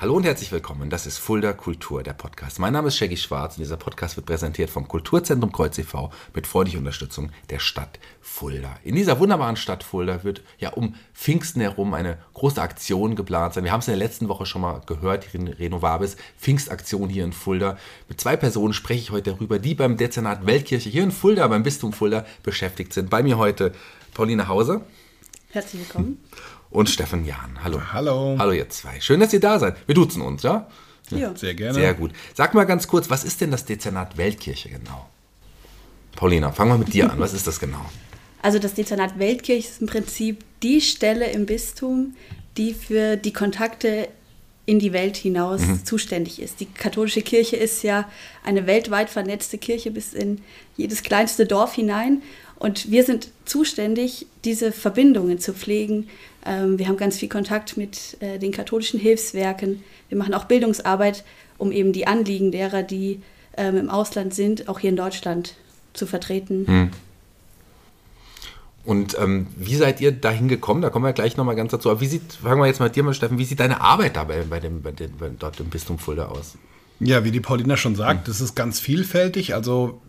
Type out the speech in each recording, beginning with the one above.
Hallo und herzlich willkommen. Das ist Fulda Kultur, der Podcast. Mein Name ist Shaggy Schwarz und dieser Podcast wird präsentiert vom Kulturzentrum Kreuz e.V. mit freundlicher Unterstützung der Stadt Fulda. In dieser wunderbaren Stadt Fulda wird ja um Pfingsten herum eine große Aktion geplant sein. Wir haben es in der letzten Woche schon mal gehört, die Renovabis Pfingstaktion hier in Fulda. Mit zwei Personen spreche ich heute darüber, die beim Dezernat Weltkirche hier in Fulda, beim Bistum Fulda beschäftigt sind. Bei mir heute Pauline Hauser. Herzlich willkommen und Steffen Jahn. Hallo. Hallo. Hallo ihr zwei. Schön, dass ihr da seid. Wir duzen uns, ja? Ja. Sehr gerne. Sehr gut. Sag mal ganz kurz, was ist denn das Dezernat Weltkirche genau? Paulina, fangen wir mit dir an. Was ist das genau? Also das Dezernat Weltkirche ist im Prinzip die Stelle im Bistum, die für die Kontakte in die Welt hinaus mhm. zuständig ist. Die katholische Kirche ist ja eine weltweit vernetzte Kirche bis in jedes kleinste Dorf hinein. Und wir sind zuständig, diese Verbindungen zu pflegen. Ähm, wir haben ganz viel Kontakt mit äh, den katholischen Hilfswerken. Wir machen auch Bildungsarbeit, um eben die Anliegen derer, die ähm, im Ausland sind, auch hier in Deutschland zu vertreten. Hm. Und ähm, wie seid ihr dahin gekommen? Da kommen wir gleich nochmal ganz dazu. Aber wie sieht, fangen wir jetzt mal mit dir mal, Steffen, wie sieht deine Arbeit dabei bei dem, bei dem, bei, dort im Bistum Fulda aus? Ja, wie die Paulina schon sagt, das ist ganz vielfältig. Also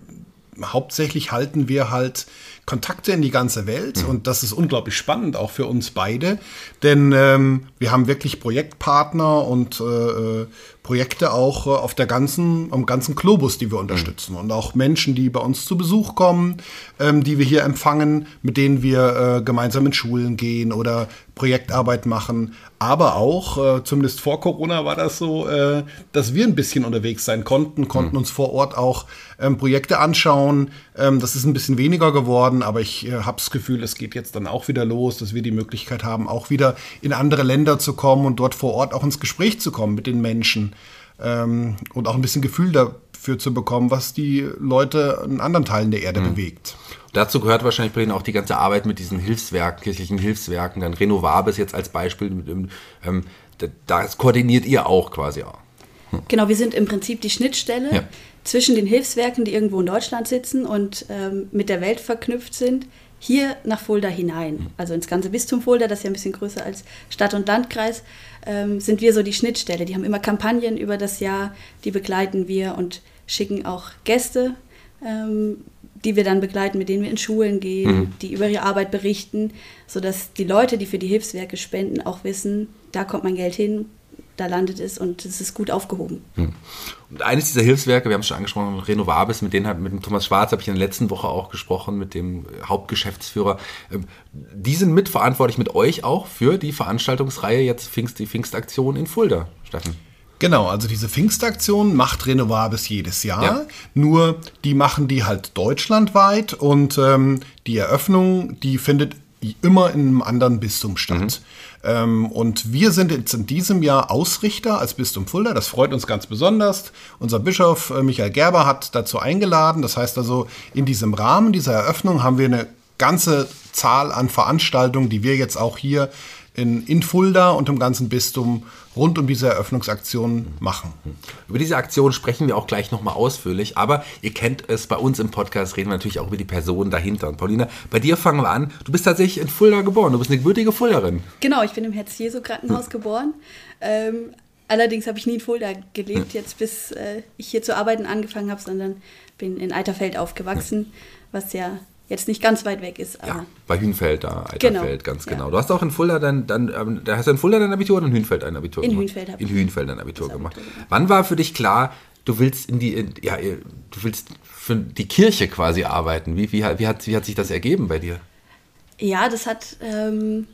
hauptsächlich halten wir halt Kontakte in die ganze Welt mhm. und das ist unglaublich spannend auch für uns beide, denn ähm, wir haben wirklich Projektpartner und äh, Projekte auch äh, auf der ganzen, am ganzen Globus, die wir unterstützen mhm. und auch Menschen, die bei uns zu Besuch kommen, ähm, die wir hier empfangen, mit denen wir äh, gemeinsam in Schulen gehen oder Projektarbeit machen, aber auch, äh, zumindest vor Corona war das so, äh, dass wir ein bisschen unterwegs sein konnten, konnten mhm. uns vor Ort auch ähm, Projekte anschauen. Ähm, das ist ein bisschen weniger geworden, aber ich äh, habe das Gefühl, es geht jetzt dann auch wieder los, dass wir die Möglichkeit haben, auch wieder in andere Länder zu kommen und dort vor Ort auch ins Gespräch zu kommen mit den Menschen ähm, und auch ein bisschen Gefühl dafür zu bekommen, was die Leute in anderen Teilen der Erde mhm. bewegt. Dazu gehört wahrscheinlich bei Ihnen auch die ganze Arbeit mit diesen Hilfswerken, kirchlichen Hilfswerken, dann Renovabis jetzt als Beispiel. Ähm, das koordiniert ihr auch quasi auch. Hm. Genau, wir sind im Prinzip die Schnittstelle ja. Zwischen den Hilfswerken, die irgendwo in Deutschland sitzen und ähm, mit der Welt verknüpft sind, hier nach Fulda hinein. Hm. Also ins ganze Bistum Fulda, das ist ja ein bisschen größer als Stadt und Landkreis, ähm, sind wir so die Schnittstelle. Die haben immer Kampagnen über das Jahr, die begleiten wir und schicken auch Gäste ähm, die wir dann begleiten, mit denen wir in Schulen gehen, mhm. die über ihre Arbeit berichten, sodass die Leute, die für die Hilfswerke spenden, auch wissen, da kommt mein Geld hin, da landet es und es ist gut aufgehoben. Mhm. Und eines dieser Hilfswerke, wir haben es schon angesprochen, Renovabis, mit denen hat, mit dem Thomas Schwarz habe ich in der letzten Woche auch gesprochen, mit dem Hauptgeschäftsführer. Ähm, die sind mitverantwortlich mit euch auch für die Veranstaltungsreihe jetzt Pfingst, die Pfingstaktion in Fulda, Steffen. Genau, also diese Pfingstaktion macht Renovabis jedes Jahr. Ja. Nur die machen die halt deutschlandweit und ähm, die Eröffnung, die findet immer in einem anderen Bistum statt. Mhm. Ähm, und wir sind jetzt in diesem Jahr Ausrichter als Bistum Fulda. Das freut uns ganz besonders. Unser Bischof äh, Michael Gerber hat dazu eingeladen. Das heißt also, in diesem Rahmen dieser Eröffnung haben wir eine ganze Zahl an Veranstaltungen, die wir jetzt auch hier in, in Fulda und im ganzen Bistum rund um diese Eröffnungsaktion machen. Über diese Aktion sprechen wir auch gleich nochmal ausführlich, aber ihr kennt es, bei uns im Podcast reden wir natürlich auch über die Person dahinter. Und Paulina, bei dir fangen wir an. Du bist tatsächlich in Fulda geboren, du bist eine gebürtige Fulderin. Genau, ich bin im Herz-Jesu-Krankenhaus hm. geboren. Ähm, allerdings habe ich nie in Fulda gelebt, hm. jetzt bis äh, ich hier zu arbeiten angefangen habe, sondern bin in Eiterfeld aufgewachsen, hm. was ja jetzt nicht ganz weit weg ist. ja, bei Hünfeld da, Alterfeld, genau. ganz genau. Ja. Du hast auch in Fulda dann, dann ähm, da hast du in Fulda dein Abitur oder in Hünfeld dein Abitur in gemacht? Hünfeld in Hünfeld dein Abitur gemacht. Abitur gemacht. Wann war für dich klar, du willst in die, in, ja, du willst für die Kirche quasi arbeiten? Wie, wie, wie, hat, wie hat sich das ergeben bei dir? Ja, das hat, ähm,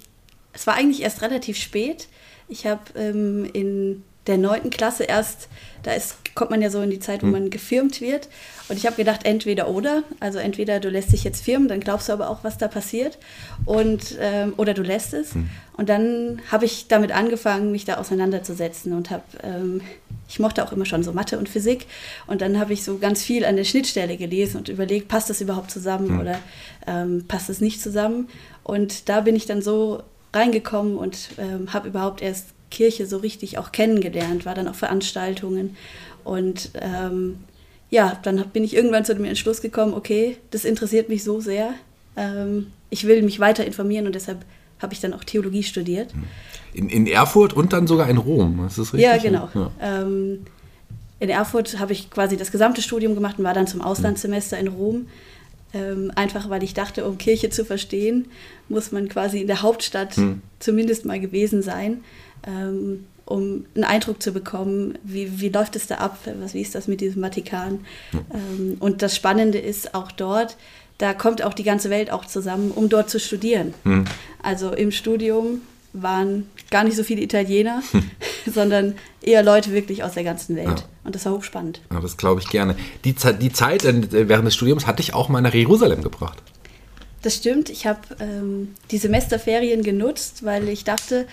es war eigentlich erst relativ spät. Ich habe ähm, in der neunten Klasse erst, da ist, kommt man ja so in die Zeit, wo hm. man gefirmt wird. Und ich habe gedacht, entweder oder. Also entweder du lässt dich jetzt firmen, dann glaubst du aber auch, was da passiert. Und, ähm, oder du lässt es. Hm. Und dann habe ich damit angefangen, mich da auseinanderzusetzen und habe, ähm, ich mochte auch immer schon so Mathe und Physik. Und dann habe ich so ganz viel an der Schnittstelle gelesen und überlegt, passt das überhaupt zusammen hm. oder ähm, passt es nicht zusammen. Und da bin ich dann so reingekommen und ähm, habe überhaupt erst Kirche so richtig auch kennengelernt, war dann auf Veranstaltungen und ähm, ja, dann bin ich irgendwann zu dem Entschluss gekommen, okay, das interessiert mich so sehr, ähm, ich will mich weiter informieren und deshalb habe ich dann auch Theologie studiert. In, in Erfurt und dann sogar in Rom, ist das richtig? Ja, genau. Ja. Ähm, in Erfurt habe ich quasi das gesamte Studium gemacht und war dann zum Auslandssemester in Rom. Ähm, einfach weil ich dachte, um Kirche zu verstehen, muss man quasi in der Hauptstadt Hm. zumindest mal gewesen sein, ähm, um einen Eindruck zu bekommen, wie, wie läuft es da ab, was, wie ist das mit diesem Vatikan. Ähm, und das Spannende ist auch dort, da kommt auch die ganze Welt auch zusammen, um dort zu studieren. Hm. Also im Studium waren gar nicht so viele Italiener, sondern eher Leute wirklich aus der ganzen Welt. Ja. Und das war hochspannend. Ja, das glaube ich gerne. Die, Ze- die Zeit äh, während des Studiums hatte ich auch mal nach Jerusalem gebracht. Das stimmt. Ich habe ähm, die Semesterferien genutzt, weil ich dachte,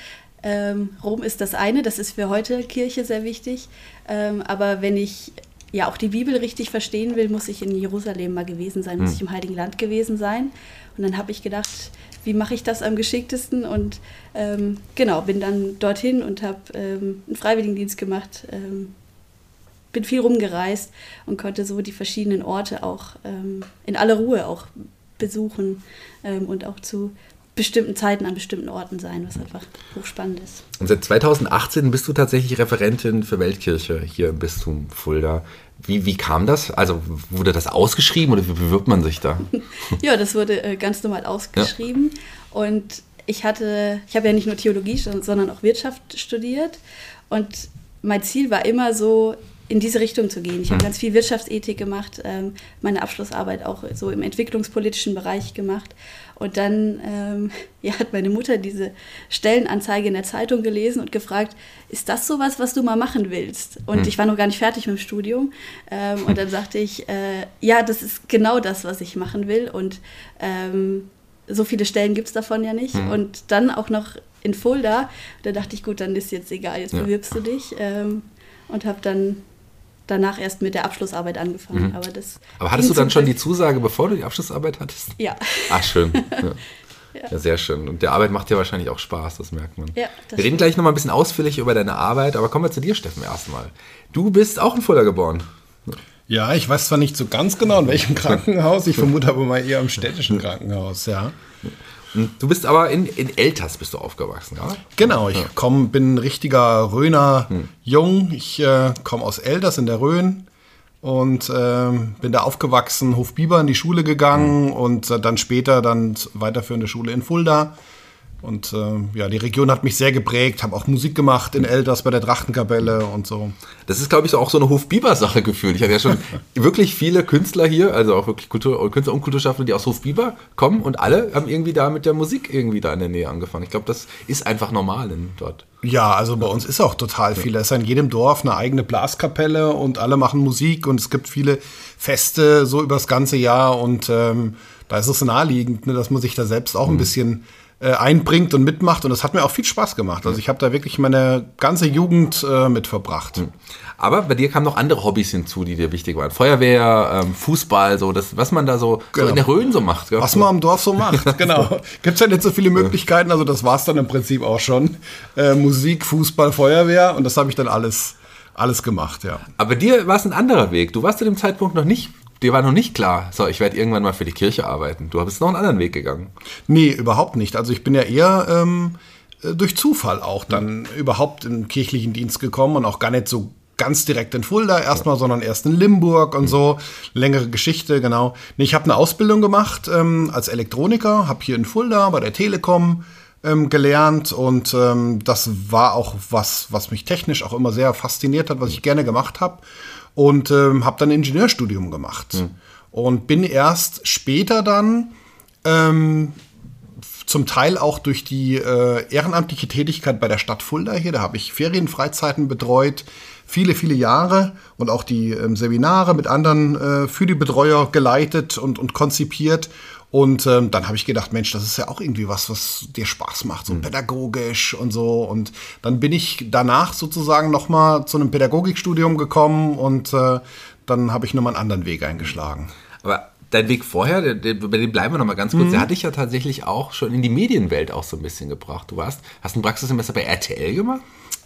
ähm, Rom ist das eine, das ist für heute Kirche sehr wichtig. Ähm, aber wenn ich ja auch die Bibel richtig verstehen will, muss ich in Jerusalem mal gewesen sein, muss ich im Heiligen Land gewesen sein. Und dann habe ich gedacht, wie mache ich das am geschicktesten? Und ähm, genau, bin dann dorthin und habe ähm, einen Freiwilligendienst gemacht. Ähm, bin viel rumgereist und konnte so die verschiedenen Orte auch ähm, in aller Ruhe auch besuchen und auch zu bestimmten Zeiten an bestimmten Orten sein, was einfach hochspannend ist. Und seit 2018 bist du tatsächlich Referentin für Weltkirche hier im Bistum Fulda. Wie, wie kam das? Also wurde das ausgeschrieben oder wie bewirbt man sich da? Ja, das wurde äh, ganz normal ausgeschrieben und ich hatte, ich habe ja nicht nur Theologie, sondern auch Wirtschaft studiert und mein Ziel war immer so, in diese Richtung zu gehen. Ich habe ganz viel Wirtschaftsethik gemacht, ähm, meine Abschlussarbeit auch so im entwicklungspolitischen Bereich gemacht. Und dann ähm, ja, hat meine Mutter diese Stellenanzeige in der Zeitung gelesen und gefragt, ist das sowas, was du mal machen willst? Und ich war noch gar nicht fertig mit dem Studium. Ähm, und dann sagte ich, äh, ja, das ist genau das, was ich machen will. Und ähm, so viele Stellen gibt es davon ja nicht. Und dann auch noch in Fulda. Da dachte ich, gut, dann ist jetzt egal, jetzt Ja. bewirbst du dich. Ähm, und habe dann danach erst mit der Abschlussarbeit angefangen. Aber, das Mhm. Aber hattest du dann schon die Zusage, bevor du die Abschlussarbeit hattest? Ja. Ach, schön. Ja. Ja, sehr schön. Und der Arbeit macht dir wahrscheinlich auch Spaß, das merkt man. Ja, das wir reden stimmt. gleich nochmal ein bisschen ausführlich über deine Arbeit, aber kommen wir zu dir, Steffen, erstmal. Du bist auch in Fulda geboren. Ja, ich weiß zwar nicht so ganz genau, in welchem Krankenhaus, ich vermute aber mal eher im städtischen Krankenhaus, ja. Du bist aber in, in Elters bist du aufgewachsen, ja? Genau, ich komm, bin ein richtiger Rhöner Jung. Ich äh, komme aus Elders in der Rhön und ähm, bin da aufgewachsen, Hofbiber in die Schule gegangen und äh, dann später dann weiterführende Schule in Fulda. Und äh, ja, die Region hat mich sehr geprägt, habe auch Musik gemacht in Elders bei der Drachtenkapelle und so. Das ist, glaube ich, auch so eine Hof-Biber-Sache gefühlt. Ich hatte ja schon wirklich viele Künstler hier, also auch wirklich Kultur, Künstler und Kulturschaffende, die aus Hof-Biber kommen und alle haben irgendwie da mit der Musik irgendwie da in der Nähe angefangen. Ich glaube, das ist einfach normal in, dort. Ja, also bei uns ist auch total viel. Es ist in jedem Dorf eine eigene Blaskapelle und alle machen Musik und es gibt viele Feste so übers ganze Jahr und ähm, da ist es naheliegend, ne, dass man sich da selbst auch ein bisschen äh, einbringt und mitmacht und das hat mir auch viel Spaß gemacht. Also ich habe da wirklich meine ganze Jugend äh, mit verbracht. Aber bei dir kamen noch andere Hobbys hinzu, die dir wichtig waren. Feuerwehr, ähm, Fußball, so das, was man da so, so Genau. in der Rhön so macht. gell? Was man am Dorf so macht, genau. Gibt es ja nicht so viele Möglichkeiten, also das war es dann im Prinzip auch schon. Äh, Musik, Fußball, Feuerwehr und das habe ich dann alles, alles gemacht, ja. Aber dir war es ein anderer Weg. Du warst zu dem Zeitpunkt noch nicht, dir war noch nicht klar, so, ich werde irgendwann mal für die Kirche arbeiten. Du bist noch einen anderen Weg gegangen. Nee, überhaupt nicht. Also ich bin ja eher ähm, äh, durch Zufall auch dann überhaupt in den kirchlichen Dienst gekommen und auch gar nicht so ganz direkt in Fulda erstmal, sondern erst in Limburg und so. Längere Geschichte, genau. Nee, ich habe eine Ausbildung gemacht ähm, als Elektroniker, habe hier in Fulda bei der Telekom ähm, gelernt und ähm, das war auch was, was mich technisch auch immer sehr fasziniert hat, was ich gerne gemacht habe und ähm, habe dann ein Ingenieurstudium gemacht und bin erst später dann ähm, zum Teil auch durch die äh, ehrenamtliche Tätigkeit bei der Stadt Fulda hier. Da habe ich Ferienfreizeiten betreut, viele, viele Jahre und auch die ähm, Seminare mit anderen äh, für die Betreuer geleitet und, und konzipiert. Und ähm, dann habe ich gedacht, Mensch, das ist ja auch irgendwie was, was dir Spaß macht, so pädagogisch und so. Und dann bin ich danach sozusagen nochmal zu einem Pädagogikstudium gekommen und äh, dann habe ich nochmal einen anderen Weg eingeschlagen. Aber dein Weg vorher, der, der, bei dem bleiben wir noch mal ganz kurz, der Mhm. hat dich ja tatsächlich auch schon in die Medienwelt auch so ein bisschen gebracht. Du warst, hast ein Praxissemester bei RTL gemacht?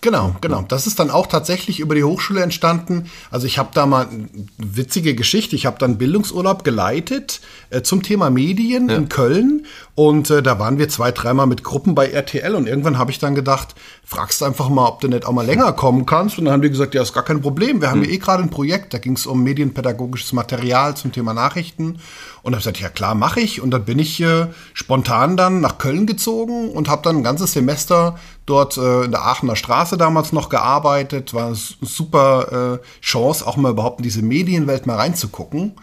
Genau, genau. Das ist dann auch tatsächlich über die Hochschule entstanden. Also ich habe da mal eine witzige Geschichte. Ich habe dann Bildungsurlaub geleitet äh, zum Thema Medien Ja. in Köln und äh, da waren wir zwei, dreimal mit Gruppen bei RTL und irgendwann habe ich dann gedacht, fragst einfach mal, ob du nicht auch mal länger kommen kannst. Und dann haben die gesagt, ja, ist gar kein Problem. Wir haben ja eh gerade ein Projekt, da ging es um medienpädagogisches Material zum Thema Nachrichten. Und habe gesagt, ja klar, mache ich. Und dann bin ich äh, spontan dann nach Köln gezogen und habe dann ein ganzes Semester dort äh, in der Aachener Straße damals noch gearbeitet. War eine super äh, Chance, auch mal überhaupt in diese Medienwelt mal reinzugucken.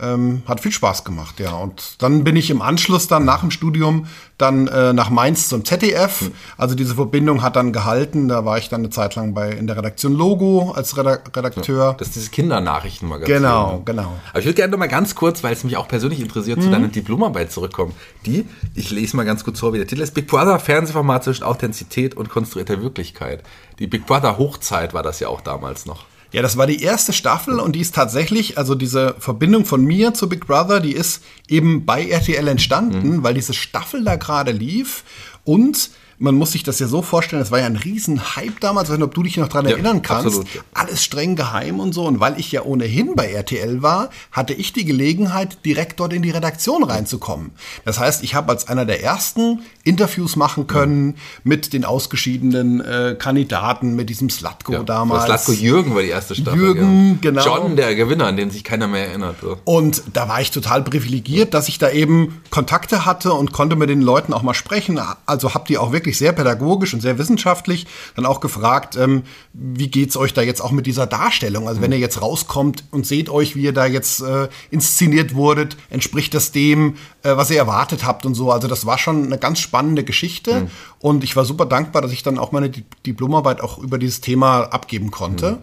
Ähm, hat viel Spaß gemacht, ja. Und dann bin ich im Anschluss dann nach dem Studium dann äh, nach Mainz zum ZDF. Also diese Verbindung hat dann gehalten. Da war ich dann eine Zeit lang bei in der Redaktion Logo als Reda Redakteur. Das ist dieses Kindernachrichtenmagazin. Genau, ne? genau. Aber ich würde gerne noch mal ganz kurz, weil es mich auch persönlich interessiert, zu deiner Diplomarbeit zurückkommen. Die, ich lese mal ganz kurz vor, wie der Titel ist, Big Brother, Fernsehformat zwischen Authentizität und konstruierter Wirklichkeit. Die Big Brother Hochzeit war das ja auch damals noch. Ja, das war die erste Staffel und die ist tatsächlich, also diese Verbindung von mir zu Big Brother, die ist eben bei RTL entstanden, weil diese Staffel da gerade lief und man muss sich das ja so vorstellen, es war ja ein riesen Hype damals, ich weiß nicht, ob du dich noch dran Ja, erinnern kannst. absolut, ja. Alles streng geheim und so. Und weil ich ja ohnehin bei RTL war, hatte ich die Gelegenheit, direkt dort in die Redaktion reinzukommen. Das heißt, ich habe als einer der ersten Interviews machen können mit den ausgeschiedenen äh, Kandidaten, mit diesem Slatko Ja, damals. Slatko Jürgen war die erste Staffel. Jürgen, genau. John, der Gewinner, an den sich keiner mehr erinnert. So. Und da war ich total privilegiert, dass ich da eben Kontakte hatte und konnte mit den Leuten auch mal sprechen. Also habt ihr auch wirklich sehr pädagogisch und sehr wissenschaftlich dann auch gefragt, ähm, wie geht's euch da jetzt auch mit dieser Darstellung? Also wenn ihr jetzt rauskommt und seht euch, wie ihr da jetzt äh, inszeniert wurdet, entspricht das dem, äh, was ihr erwartet habt und so. Also das war schon eine ganz spannende Geschichte. Und ich war super dankbar, dass ich dann auch meine Di- Diplomarbeit auch über dieses Thema abgeben konnte.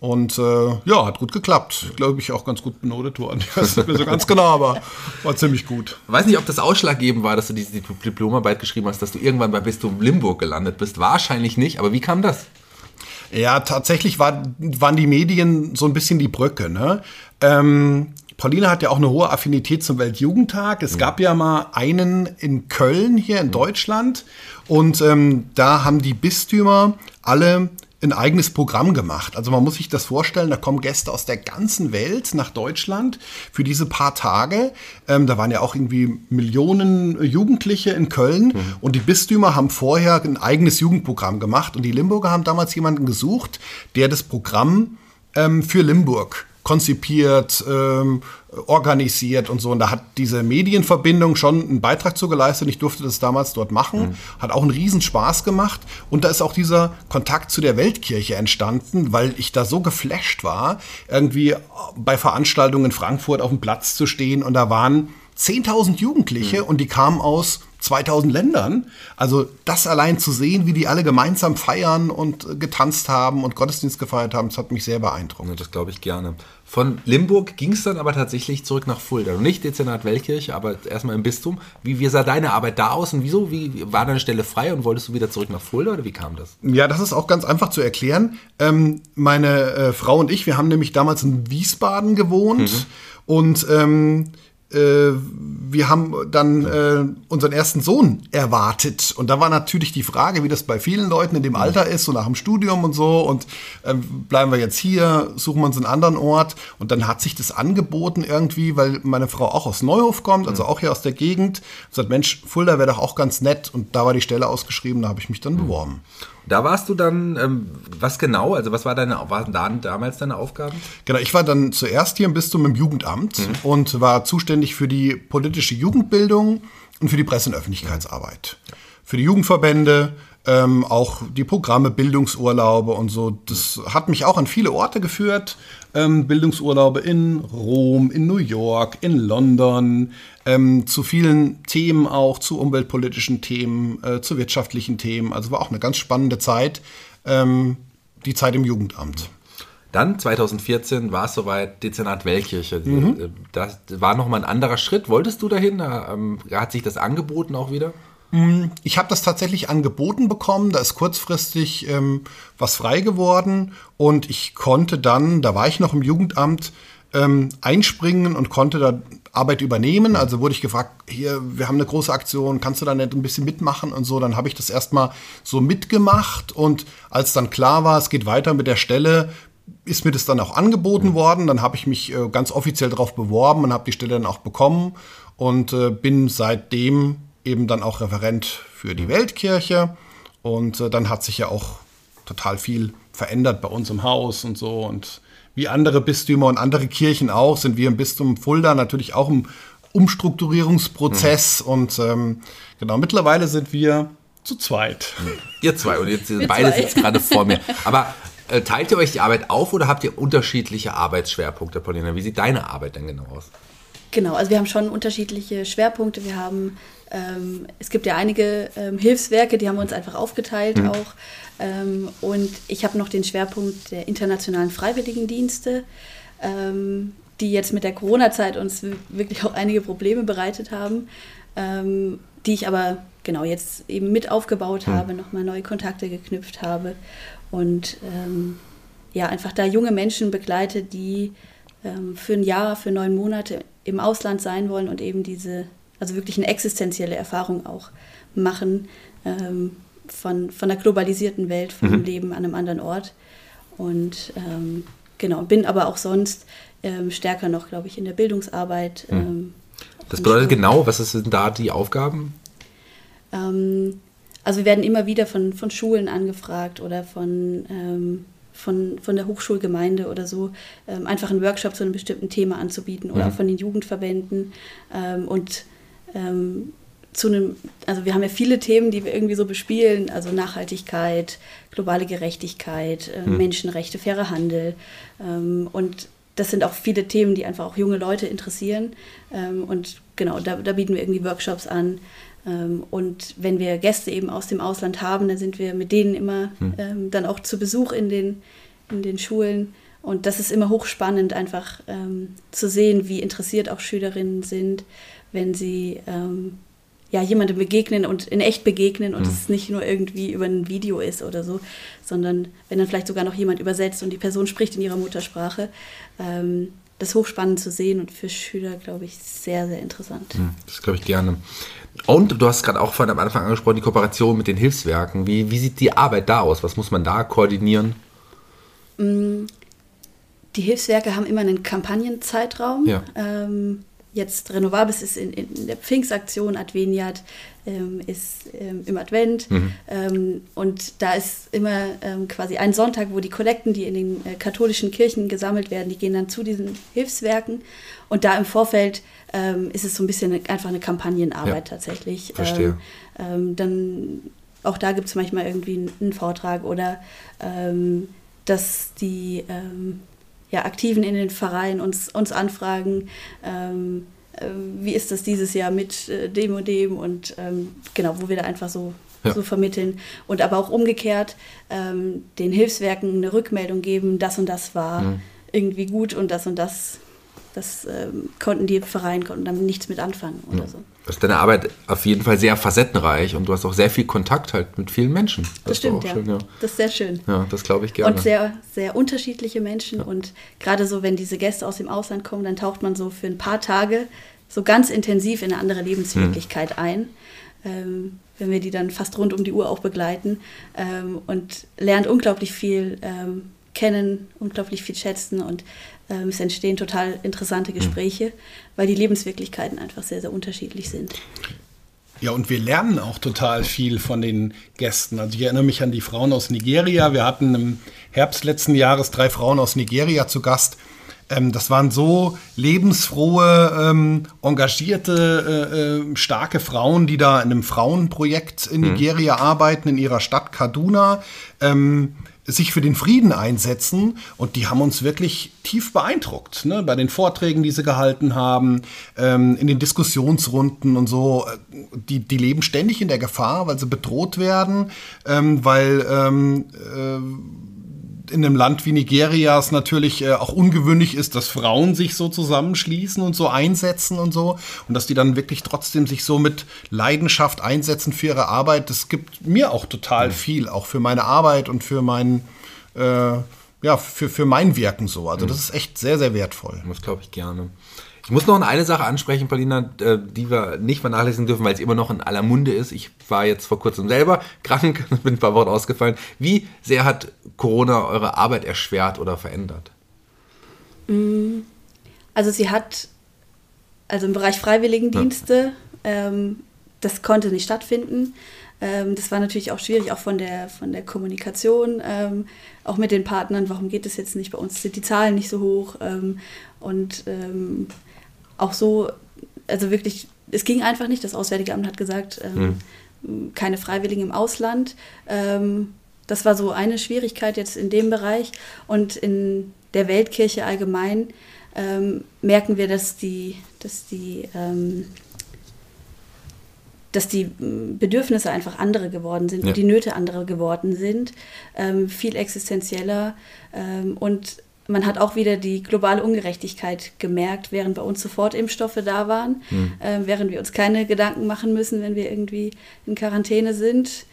Und äh, ja, hat gut geklappt. Glaube ich auch ganz gut benotet worden. Ich weiß nicht mehr so ganz genau, aber war ziemlich gut. Ich weiß nicht, ob das ausschlaggebend war, dass du diese Diplomarbeit geschrieben hast, dass du irgendwann bei Bistum Limburg gelandet bist. Wahrscheinlich nicht, aber wie kam das? Ja, tatsächlich war, waren die Medien so ein bisschen die Brücke. Ne? Ähm, Pauline hat ja auch eine hohe Affinität zum Weltjugendtag. Es gab ja mal einen in Köln hier in Deutschland und ähm, da haben die Bistümer alle ein eigenes Programm gemacht. Also man muss sich das vorstellen, da kommen Gäste aus der ganzen Welt nach Deutschland für diese paar Tage. Ähm, da waren ja auch irgendwie Millionen Jugendliche in Köln und die Bistümer haben vorher ein eigenes Jugendprogramm gemacht und die Limburger haben damals jemanden gesucht, der das Programm ähm, für Limburg konzipiert, ähm, organisiert und so. Und da hat diese Medienverbindung schon einen Beitrag zu geleistet. Ich durfte das damals dort machen. Hat auch einen riesen Spaß gemacht. Und da ist auch dieser Kontakt zu der Weltkirche entstanden, weil ich da so geflasht war, irgendwie bei Veranstaltungen in Frankfurt auf dem Platz zu stehen. Und da waren 10.000 Jugendliche und die kamen aus 2000 Ländern. Also das allein zu sehen, wie die alle gemeinsam feiern und getanzt haben und Gottesdienst gefeiert haben, das hat mich sehr beeindruckt. Ja, Das glaube ich gerne. Von Limburg ging es dann aber tatsächlich zurück nach Fulda. Nicht Dezernat Weltkirche, aber erstmal im Bistum. Wie, wie sah deine Arbeit da aus und wieso? Wie war deine Stelle frei und wolltest du wieder zurück nach Fulda oder wie kam das? Ja, das ist auch ganz einfach zu erklären. Ähm, meine äh, Frau und ich, wir haben nämlich damals in Wiesbaden gewohnt und ähm, äh, wir haben dann äh, unseren ersten Sohn erwartet. Und da war natürlich die Frage, wie das bei vielen Leuten in dem Alter ist, so nach dem Studium und so. Und ähm, bleiben wir jetzt hier, suchen wir uns einen anderen Ort. Und dann hat sich das angeboten irgendwie, weil meine Frau auch aus Neuhof kommt, also auch hier aus der Gegend. Und sagt, Mensch, Fulda wäre doch auch ganz nett. Und da war die Stelle ausgeschrieben, da habe ich mich dann beworben. Da warst du dann, ähm, was genau? Also was war deine, waren da damals deine Aufgaben? Genau, ich war dann zuerst hier im Bistum im Jugendamt und war zuständig für die politische Jugendbildung und für die Presse- und Öffentlichkeitsarbeit. Für die Jugendverbände, ähm, auch die Programme, Bildungsurlaube und so. Das hat mich auch an viele Orte geführt. Ähm, Bildungsurlaube in Rom, in New York, in London, ähm, zu vielen Themen auch, zu umweltpolitischen Themen, äh, zu wirtschaftlichen Themen. Also war auch eine ganz spannende Zeit, ähm, die Zeit im Jugendamt. Dann 2014 war es soweit Dezernat Weltkirche. Mhm. Äh, Das war nochmal ein anderer Schritt. Wolltest du dahin? Da, ähm, hat sich das angeboten auch wieder? Ich habe das tatsächlich angeboten bekommen. Da ist kurzfristig ähm, was frei geworden und ich konnte dann, da war ich noch im Jugendamt, ähm, einspringen und konnte da Arbeit übernehmen. Also wurde ich gefragt, hier, wir haben eine große Aktion, kannst du da nicht ein bisschen mitmachen und so. Dann habe ich das erstmal so mitgemacht und als dann klar war, es geht weiter mit der Stelle, ist mir das dann auch angeboten worden. Dann habe ich mich äh, ganz offiziell darauf beworben und habe die Stelle dann auch bekommen und äh, bin seitdem eben dann auch Referent für die Weltkirche. Und äh, dann hat sich ja auch total viel verändert bei uns im Haus und so. Und wie andere Bistümer und andere Kirchen auch, sind wir im Bistum Fulda natürlich auch im Umstrukturierungsprozess. Mhm. Und ähm, genau, mittlerweile sind wir zu zweit. Ihr zwei und jetzt beide sitzen gerade vor mir. Aber äh, teilt ihr euch die Arbeit auf oder habt ihr unterschiedliche Arbeitsschwerpunkte, Paulina? Wie sieht deine Arbeit denn genau aus? Genau, also wir haben schon unterschiedliche Schwerpunkte. Wir haben, ähm, es gibt ja einige ähm, Hilfswerke, die haben wir uns einfach aufgeteilt mhm. auch. Ähm, und ich habe noch den Schwerpunkt der internationalen Freiwilligendienste, ähm, die jetzt mit der Corona-Zeit uns wirklich auch einige Probleme bereitet haben, ähm, die ich aber genau jetzt eben mit aufgebaut mhm. habe, nochmal neue Kontakte geknüpft habe und ähm, ja, einfach da junge Menschen begleite, die für ein Jahr, für neun Monate im Ausland sein wollen und eben diese, also wirklich eine existenzielle Erfahrung auch machen ähm, von, von der globalisierten Welt, vom mhm. Leben an einem anderen Ort. Und ähm, genau, bin aber auch sonst ähm, stärker noch, glaube ich, in der Bildungsarbeit. Mhm. das bedeutet genau, was sind da die Aufgaben? Ähm, also wir werden immer wieder von, von Schulen angefragt oder von ähm, von, von der Hochschulgemeinde oder so, ähm, einfach einen Workshop zu einem bestimmten Thema anzubieten oder mhm. von den Jugendverbänden ähm, und ähm, zu einem, also wir haben ja viele Themen, die wir irgendwie so bespielen, also Nachhaltigkeit, globale Gerechtigkeit, äh, mhm. Menschenrechte, fairer Handel ähm, und das sind auch viele Themen, die einfach auch junge Leute interessieren ähm, und genau, da, da bieten wir irgendwie Workshops an, ähm, und wenn wir Gäste eben aus dem Ausland haben, dann sind wir mit denen immer hm. ähm, dann auch zu Besuch in den, in den Schulen. Und das ist immer hochspannend, einfach ähm, zu sehen, wie interessiert auch Schülerinnen sind, wenn sie ähm, ja, jemandem begegnen und in echt begegnen und mhm. es nicht nur irgendwie über ein Video ist oder so, sondern wenn dann vielleicht sogar noch jemand übersetzt und die Person spricht in ihrer Muttersprache. Ähm, das ist hochspannend zu sehen und für Schüler, glaube ich, sehr, sehr interessant. Hm, das glaube ich gerne. Und du hast gerade auch vorhin am Anfang angesprochen, die Kooperation mit den Hilfswerken. Wie, wie sieht die Arbeit da aus? Was muss man da koordinieren? Mm, die Hilfswerke haben immer einen Kampagnenzeitraum. Ja. Ähm, jetzt Renovabis ist in, in der Pfingstaktion, Adveniat ähm, ist ähm, im Advent. Mhm. Ähm, und da ist immer ähm, quasi ein Sonntag, wo die Kollekten, die in den äh, katholischen Kirchen gesammelt werden, die gehen dann zu diesen Hilfswerken. Und da im Vorfeld ähm, ist es so ein bisschen eine, einfach eine Kampagnenarbeit ja, tatsächlich. Verstehe. Ähm, dann auch da gibt es manchmal irgendwie einen, Vortrag oder dass die ja, Aktiven in den Vereinen uns, uns anfragen, ähm, äh, wie ist das dieses Jahr mit äh, dem und dem und ähm, genau, wo wir da einfach so ja. so vermitteln. Und aber auch umgekehrt ähm, den Hilfswerken eine Rückmeldung geben, das und das war mhm. irgendwie gut und das und das das ähm, konnten die Vereine konnten damit nichts mit anfangen oder ja. so. Ist deine Arbeit auf jeden Fall sehr facettenreich und du hast auch sehr viel Kontakt halt mit vielen Menschen. Das, das stimmt, ja. Schön, ja. Das ist sehr schön. Ja, das glaube ich gerne. Und sehr, sehr unterschiedliche Menschen. Ja. Und gerade so, wenn diese Gäste aus dem Ausland kommen, dann taucht man so für ein paar Tage so ganz intensiv in eine andere Lebenswirklichkeit hm. ein. Ähm, wenn wir die dann fast rund um die Uhr auch begleiten ähm, und lernt unglaublich viel ähm, kennen, unglaublich viel schätzen und ähm, es entstehen total interessante hm. Gespräche, mhm. weil die Lebenswirklichkeiten einfach sehr, sehr unterschiedlich sind. Ja, und wir lernen auch total viel von den Gästen. Also ich erinnere mich an die Frauen aus Nigeria. Wir hatten im Herbst letzten Jahres drei Frauen aus Nigeria zu Gast. Ähm, das waren so lebensfrohe, ähm, engagierte, äh, äh, starke Frauen, die da in einem Frauenprojekt in hm. Nigeria mhm. arbeiten, in ihrer Stadt Kaduna. Ähm, sich für den Frieden einsetzen und die haben uns wirklich tief beeindruckt. Ne? Bei den Vorträgen, die sie gehalten haben, ähm, in den Diskussionsrunden und so. Die, die leben ständig in der Gefahr, weil sie bedroht werden, ähm, weil ähm, äh, in einem Land wie Nigeria es natürlich äh, auch ungewöhnlich ist, dass Frauen sich so zusammenschließen und so einsetzen und so. Und dass die dann wirklich trotzdem sich so mit Leidenschaft einsetzen für ihre Arbeit. Das gibt mir auch total mhm. viel, auch für meine Arbeit und für mein, äh, ja, für, für mein Wirken so. Also mhm. das ist echt sehr, sehr wertvoll. Das glaube ich gerne. Ich muss noch eine Sache ansprechen, Paulina, äh, die wir nicht vernachlässigen dürfen, weil es immer noch in aller Munde ist. Ich war jetzt vor kurzem selber krank, bin ein paar Wochen ausgefallen. Wie sehr hat Corona eure Arbeit erschwert oder verändert? Also sie hat, also im Bereich Freiwilligendienste, ja. ähm, das konnte nicht stattfinden. Ähm, das war natürlich auch schwierig, auch von der, von der Kommunikation, ähm, auch mit den Partnern. Warum geht es jetzt nicht? Bei uns sind die Zahlen nicht so hoch. Ähm, und ähm, auch so, also wirklich, es ging einfach nicht. Das Auswärtige Amt hat gesagt, mhm. keine Freiwilligen im Ausland. Ähm, das war so eine Schwierigkeit jetzt in dem Bereich. Und in der Weltkirche allgemein ähm, merken wir, dass die, dass die ähm, dass die Bedürfnisse einfach andere geworden sind ja. und die Nöte andere geworden sind, ähm, viel existenzieller ähm, und man hat auch wieder die globale Ungerechtigkeit gemerkt, während bei uns sofort Impfstoffe da waren, mhm. äh, während wir uns keine Gedanken machen müssen, wenn wir irgendwie in Quarantäne sind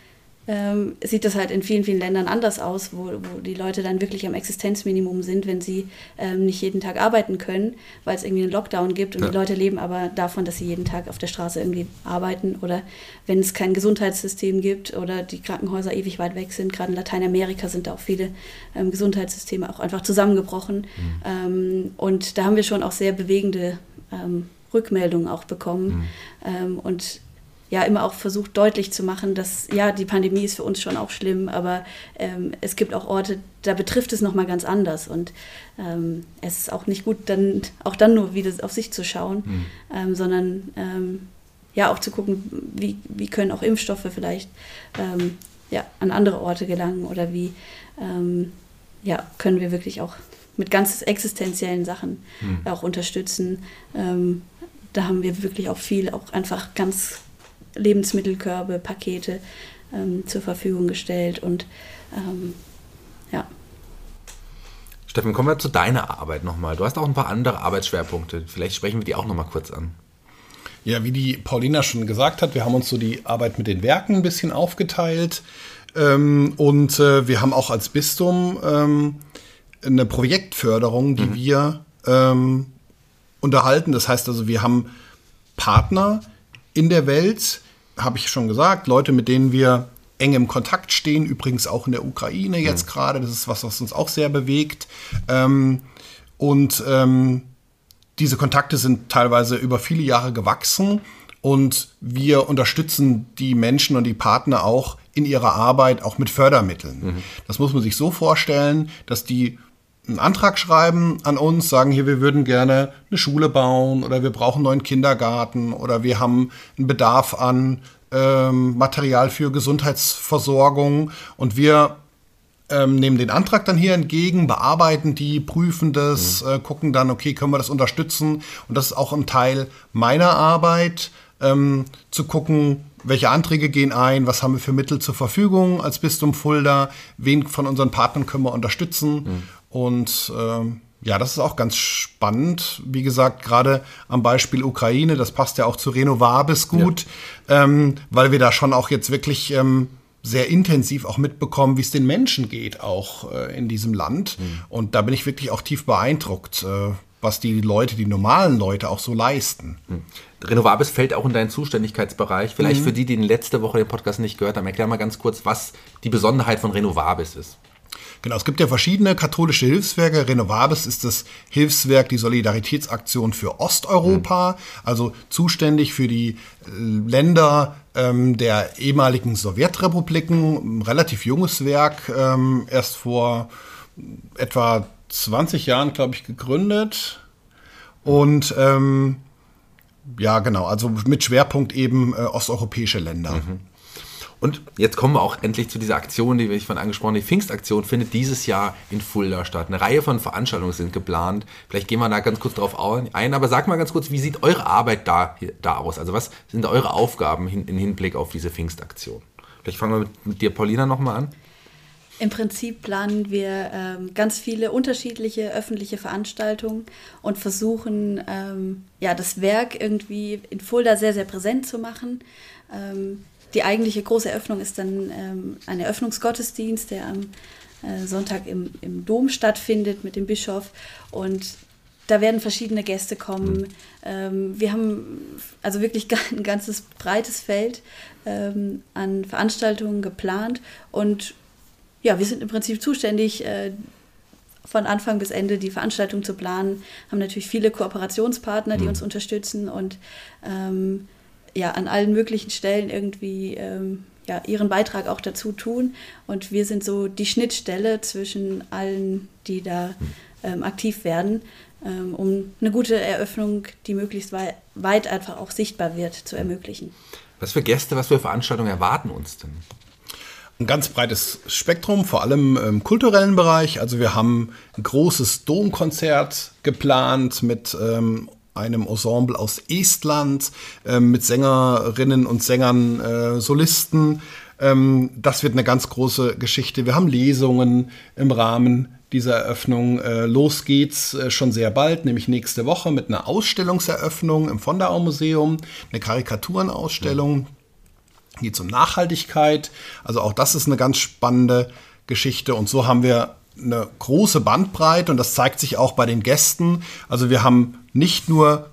ähm, sieht das halt in vielen, vielen Ländern anders aus, wo, wo die Leute dann wirklich am Existenzminimum sind, wenn sie ähm, nicht jeden Tag arbeiten können, weil es irgendwie einen Lockdown gibt und ja. die Leute leben aber davon, dass sie jeden Tag auf der Straße irgendwie arbeiten oder wenn es kein Gesundheitssystem gibt oder die Krankenhäuser ewig weit weg sind. Gerade in Lateinamerika sind da auch viele ähm, Gesundheitssysteme auch einfach zusammengebrochen. Mhm. Ähm, und da haben wir schon auch sehr bewegende ähm, Rückmeldungen auch bekommen. Mhm. Ähm, und ja immer auch versucht deutlich zu machen, dass ja, die Pandemie ist für uns schon auch schlimm, aber ähm, es gibt auch Orte, da betrifft es nochmal ganz anders und ähm, es ist auch nicht gut, dann auch dann nur wieder auf sich zu schauen, mhm. ähm, sondern ähm, ja auch zu gucken, wie, wie können auch Impfstoffe vielleicht ähm, ja, an andere Orte gelangen oder wie ähm, ja, können wir wirklich auch mit ganz existenziellen Sachen mhm. auch unterstützen. da haben wir wirklich auch viel, auch einfach ganz Lebensmittelkörbe, Pakete ähm, zur Verfügung gestellt und ähm, ja. Steffen, kommen wir zu deiner Arbeit nochmal. Du hast auch ein paar andere Arbeitsschwerpunkte. Vielleicht sprechen wir die auch nochmal kurz an. Ja, wie die Paulina schon gesagt hat, wir haben uns so die Arbeit mit den Werken ein bisschen aufgeteilt. Ähm, und äh, wir haben auch als Bistum ähm, eine Projektförderung, die mhm. wir ähm, unterhalten. Das heißt also, wir haben Partner in der Welt, habe ich schon gesagt, Leute, mit denen wir eng im Kontakt stehen, übrigens auch in der Ukraine jetzt mhm. gerade. Das ist was, was uns auch sehr bewegt. Ähm, und ähm, diese Kontakte sind teilweise über viele Jahre gewachsen und wir unterstützen die Menschen und die Partner auch in ihrer Arbeit, auch mit Fördermitteln. Mhm. Das muss man sich so vorstellen, dass die einen Antrag schreiben an uns, sagen hier, wir würden gerne eine Schule bauen oder wir brauchen einen neuen Kindergarten oder wir haben einen Bedarf an ähm, Material für Gesundheitsversorgung und wir ähm, nehmen den Antrag dann hier entgegen, bearbeiten die, prüfen das, mhm. äh, gucken dann, okay, können wir das unterstützen und das ist auch ein Teil meiner Arbeit, ähm, zu gucken, welche Anträge gehen ein, was haben wir für Mittel zur Verfügung als Bistum Fulda, wen von unseren Partnern können wir unterstützen. Mhm. Und ähm, ja, das ist auch ganz spannend. Wie gesagt, gerade am Beispiel Ukraine, das passt ja auch zu Renovabis gut, ja. ähm, weil wir da schon auch jetzt wirklich ähm, sehr intensiv auch mitbekommen, wie es den Menschen geht, auch äh, in diesem Land. Mhm. Und da bin ich wirklich auch tief beeindruckt, äh, was die Leute, die normalen Leute auch so leisten. Mhm. Renovabis fällt auch in deinen Zuständigkeitsbereich. Vielleicht mhm. für die, die letzte Woche den Podcast nicht gehört haben, erklär mal ganz kurz, was die Besonderheit von Renovabis ist. Genau, es gibt ja verschiedene katholische Hilfswerke. Renovabis ist das Hilfswerk, die Solidaritätsaktion für Osteuropa, mhm. also zuständig für die äh, Länder ähm, der ehemaligen Sowjetrepubliken. Ein relativ junges Werk, ähm, erst vor etwa 20 Jahren, glaube ich, gegründet. Und ähm, ja, genau, also mit Schwerpunkt eben äh, osteuropäische Länder. Mhm. Und jetzt kommen wir auch endlich zu dieser Aktion, die ich von angesprochen habe. Die Pfingstaktion findet dieses Jahr in Fulda statt. Eine Reihe von Veranstaltungen sind geplant. Vielleicht gehen wir da ganz kurz drauf ein. Aber sag mal ganz kurz, wie sieht eure Arbeit da, da aus? Also was sind eure Aufgaben hin, im Hinblick auf diese Pfingstaktion? Vielleicht fangen wir mit, mit dir, Paulina, nochmal an. Im Prinzip planen wir ähm, ganz viele unterschiedliche öffentliche Veranstaltungen und versuchen, ähm, ja, das Werk irgendwie in Fulda sehr, sehr präsent zu machen. Ähm, die eigentliche große Eröffnung ist dann ähm, ein Eröffnungsgottesdienst, der am äh, Sonntag im, im Dom stattfindet mit dem Bischof. Und da werden verschiedene Gäste kommen. Mhm. Ähm, wir haben also wirklich ein ganzes breites Feld ähm, an Veranstaltungen geplant und ja, wir sind im Prinzip zuständig, äh, von Anfang bis Ende die Veranstaltung zu planen, haben natürlich viele Kooperationspartner, die mhm. uns unterstützen und ähm, ja, an allen möglichen Stellen irgendwie ähm, ja, ihren Beitrag auch dazu tun. Und wir sind so die Schnittstelle zwischen allen, die da ähm, aktiv werden, ähm, um eine gute Eröffnung, die möglichst weit, weit einfach auch sichtbar wird, zu ermöglichen. Was für Gäste, was für Veranstaltungen erwarten uns denn? ein ganz breites Spektrum, vor allem im kulturellen Bereich. Also wir haben ein großes Domkonzert geplant mit ähm, einem Ensemble aus Estland, äh, mit Sängerinnen und Sängern, äh, Solisten. Ähm, das wird eine ganz große Geschichte. Wir haben Lesungen im Rahmen dieser Eröffnung. Äh, los geht's äh, schon sehr bald, nämlich nächste Woche mit einer Ausstellungseröffnung im Vonderau Museum, eine Karikaturenausstellung. Mhm geht um Nachhaltigkeit. Also auch das ist eine ganz spannende Geschichte. Und so haben wir eine große Bandbreite und das zeigt sich auch bei den Gästen. Also wir haben nicht nur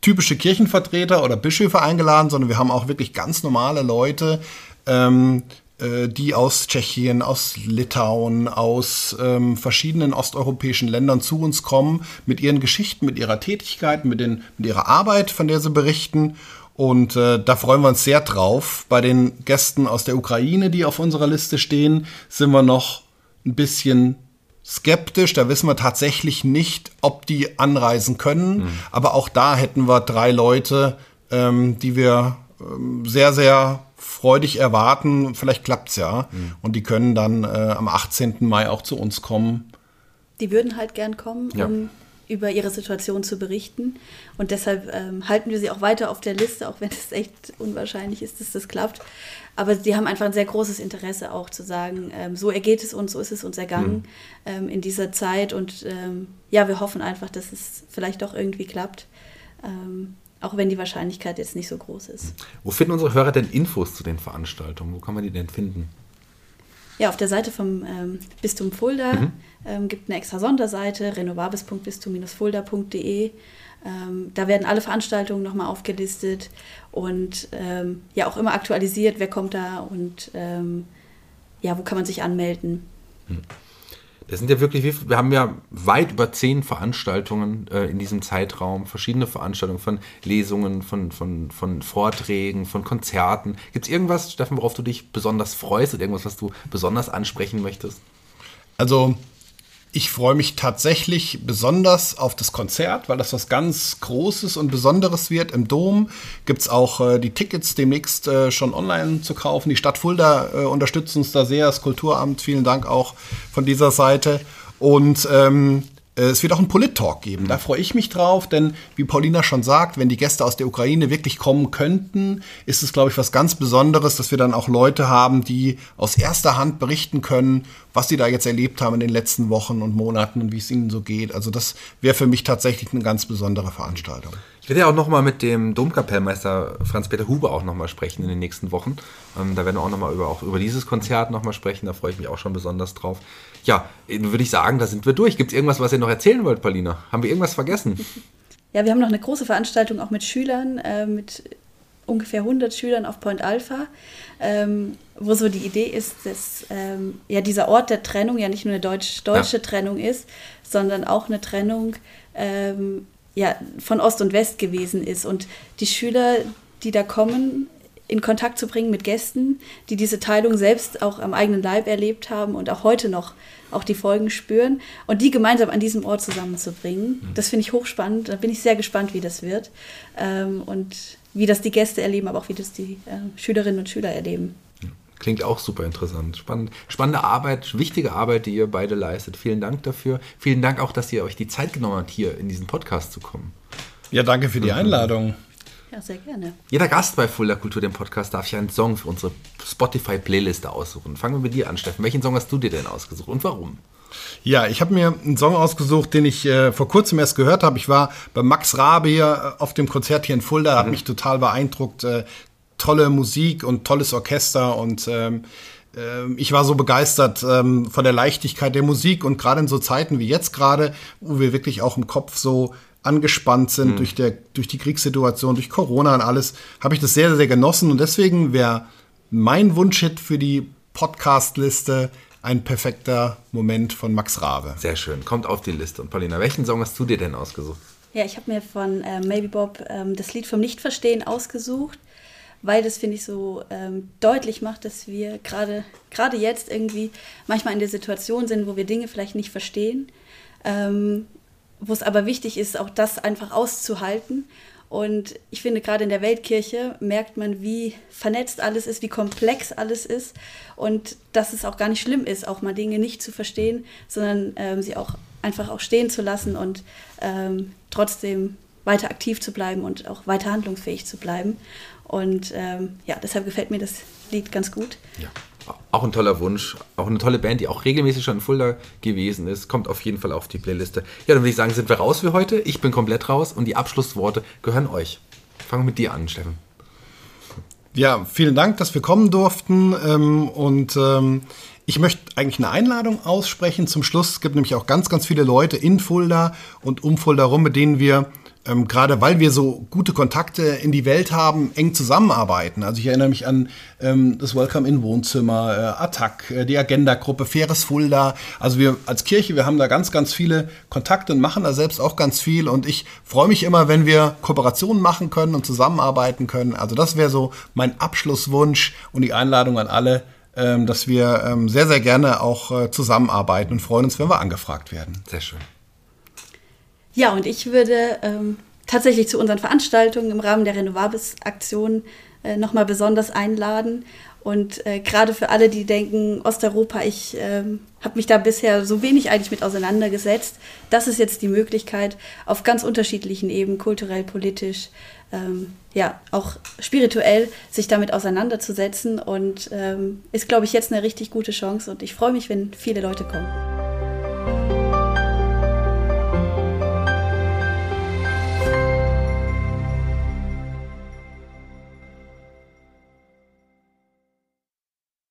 typische Kirchenvertreter oder Bischöfe eingeladen, sondern wir haben auch wirklich ganz normale Leute, ähm, äh, die aus Tschechien, aus Litauen, aus ähm, verschiedenen osteuropäischen Ländern zu uns kommen, mit ihren Geschichten, mit ihrer Tätigkeit, mit, den, mit ihrer Arbeit, von der sie berichten. Und äh, da freuen wir uns sehr drauf. Bei den Gästen aus der Ukraine, die auf unserer Liste stehen, sind wir noch ein bisschen skeptisch. Da wissen wir tatsächlich nicht, ob die anreisen können. Mhm. Aber auch da hätten wir drei Leute, ähm, die wir ähm, sehr, sehr freudig erwarten. Vielleicht klappt's ja. Mhm. Und die können dann äh, am 18. Mai auch zu uns kommen. Die würden halt gern kommen, ja. um über ihre Situation zu berichten. Und deshalb ähm, halten wir sie auch weiter auf der Liste, auch wenn es echt unwahrscheinlich ist, dass das klappt. Aber sie haben einfach ein sehr großes Interesse auch zu sagen, ähm, so ergeht es uns, so ist es uns ergangen mhm. ähm, in dieser Zeit. Und ähm, ja, wir hoffen einfach, dass es vielleicht doch irgendwie klappt. Ähm, auch wenn die Wahrscheinlichkeit jetzt nicht so groß ist. Wo finden unsere Hörer denn Infos zu den Veranstaltungen? Wo kann man die denn finden? Ja, auf der Seite vom ähm, Bistum Fulda mhm. ähm, gibt eine extra Sonderseite, renovabis.bistum-fulda.de. Ähm, da werden alle Veranstaltungen nochmal aufgelistet und ähm, ja auch immer aktualisiert, wer kommt da und ähm, ja, wo kann man sich anmelden. Mhm. Das sind ja wirklich, wir haben ja weit über zehn Veranstaltungen äh, in diesem Zeitraum, verschiedene Veranstaltungen von Lesungen, von, von, von Vorträgen, von Konzerten. Gibt es irgendwas, Steffen, worauf du dich besonders freust oder irgendwas, was du besonders ansprechen möchtest? Also ich freue mich tatsächlich besonders auf das Konzert, weil das was ganz Großes und Besonderes wird. Im Dom gibt es auch äh, die Tickets demnächst äh, schon online zu kaufen. Die Stadt Fulda äh, unterstützt uns da sehr, das Kulturamt. Vielen Dank auch von dieser Seite. Und ähm, äh, es wird auch einen Polit-Talk geben. Da freue ich mich drauf, denn wie Paulina schon sagt, wenn die Gäste aus der Ukraine wirklich kommen könnten, ist es, glaube ich, was ganz Besonderes, dass wir dann auch Leute haben, die aus erster Hand berichten können, was sie da jetzt erlebt haben in den letzten Wochen und Monaten und wie es ihnen so geht. Also das wäre für mich tatsächlich eine ganz besondere Veranstaltung. Ich werde ja auch nochmal mit dem Domkapellmeister Franz-Peter Huber auch nochmal sprechen in den nächsten Wochen. Ähm, da werden wir auch nochmal über, auch über dieses Konzert nochmal sprechen. Da freue ich mich auch schon besonders drauf. Ja, würde ich sagen, da sind wir durch. Gibt es irgendwas, was ihr noch erzählen wollt, Paulina? Haben wir irgendwas vergessen? Ja, wir haben noch eine große Veranstaltung auch mit Schülern, äh, mit ungefähr 100 Schülern auf Point Alpha, ähm, wo so die Idee ist, dass ähm, ja dieser Ort der Trennung ja nicht nur eine deutsch, deutsche ja. Trennung ist, sondern auch eine Trennung ähm, ja, von Ost und West gewesen ist. Und die Schüler, die da kommen, in Kontakt zu bringen mit Gästen, die diese Teilung selbst auch am eigenen Leib erlebt haben und auch heute noch auch die Folgen spüren und die gemeinsam an diesem Ort zusammenzubringen. Mhm. Das finde ich hochspannend. Da bin ich sehr gespannt, wie das wird ähm, und wie das die Gäste erleben, aber auch wie das die äh, Schülerinnen und Schüler erleben. Klingt auch super interessant. Spannend, spannende Arbeit, wichtige Arbeit, die ihr beide leistet. Vielen Dank dafür. Vielen Dank auch, dass ihr euch die Zeit genommen habt, hier in diesen Podcast zu kommen. Ja, danke für die mhm. Einladung. Ja, sehr gerne. Jeder Gast bei Fulda Kultur, dem Podcast, darf sich einen Song für unsere Spotify-Playliste aussuchen. Fangen wir mit dir an, Steffen. Welchen Song hast du dir denn ausgesucht und warum? Ja, ich habe mir einen Song ausgesucht, den ich äh, vor kurzem erst gehört habe. Ich war bei Max Rabe hier äh, auf dem Konzert hier in Fulda, mhm. hat mich total beeindruckt. Äh, tolle Musik und tolles Orchester und ähm, ähm, ich war so begeistert ähm, von der Leichtigkeit der Musik und gerade in so Zeiten wie jetzt gerade, wo wir wirklich auch im Kopf so angespannt sind mhm. durch, der, durch die Kriegssituation, durch Corona und alles, habe ich das sehr, sehr genossen und deswegen wäre mein Wunschhit für die Podcast-Liste ein perfekter Moment von Max Rabe. Sehr schön, kommt auf die Liste. Und Paulina, welchen Song hast du dir denn ausgesucht? Ja, ich habe mir von äh, Maybe Bob ähm, das Lied vom Nichtverstehen ausgesucht weil das, finde ich, so ähm, deutlich macht, dass wir gerade jetzt irgendwie manchmal in der Situation sind, wo wir Dinge vielleicht nicht verstehen, ähm, wo es aber wichtig ist, auch das einfach auszuhalten. Und ich finde, gerade in der Weltkirche merkt man, wie vernetzt alles ist, wie komplex alles ist und dass es auch gar nicht schlimm ist, auch mal Dinge nicht zu verstehen, sondern ähm, sie auch einfach auch stehen zu lassen und ähm, trotzdem weiter aktiv zu bleiben und auch weiter handlungsfähig zu bleiben. Und ähm, ja, deshalb gefällt mir das Lied ganz gut. Ja. Auch ein toller Wunsch, auch eine tolle Band, die auch regelmäßig schon in Fulda gewesen ist, kommt auf jeden Fall auf die Playliste. Ja, dann würde ich sagen, sind wir raus für heute. Ich bin komplett raus und die Abschlussworte gehören euch. Fangen wir mit dir an, Steffen. Ja, vielen Dank, dass wir kommen durften. Ähm, und ähm, ich möchte eigentlich eine Einladung aussprechen zum Schluss. Es gibt nämlich auch ganz, ganz viele Leute in Fulda und um Fulda rum, mit denen wir ähm, gerade weil wir so gute Kontakte in die Welt haben, eng zusammenarbeiten. Also ich erinnere mich an ähm, das Welcome in Wohnzimmer, äh, Attac, äh, die Agenda-Gruppe, Faires Fulda. Also wir als Kirche, wir haben da ganz, ganz viele Kontakte und machen da selbst auch ganz viel. Und ich freue mich immer, wenn wir Kooperationen machen können und zusammenarbeiten können. Also das wäre so mein Abschlusswunsch und die Einladung an alle, ähm, dass wir ähm, sehr, sehr gerne auch äh, zusammenarbeiten und freuen uns, wenn wir angefragt werden. Sehr schön. Ja, und ich würde ähm, tatsächlich zu unseren Veranstaltungen im Rahmen der Renovables-Aktion äh, nochmal besonders einladen. Und äh, gerade für alle, die denken, Osteuropa, ich ähm, habe mich da bisher so wenig eigentlich mit auseinandergesetzt, das ist jetzt die Möglichkeit, auf ganz unterschiedlichen Ebenen, kulturell, politisch, ähm, ja, auch spirituell, sich damit auseinanderzusetzen. Und ähm, ist, glaube ich, jetzt eine richtig gute Chance. Und ich freue mich, wenn viele Leute kommen.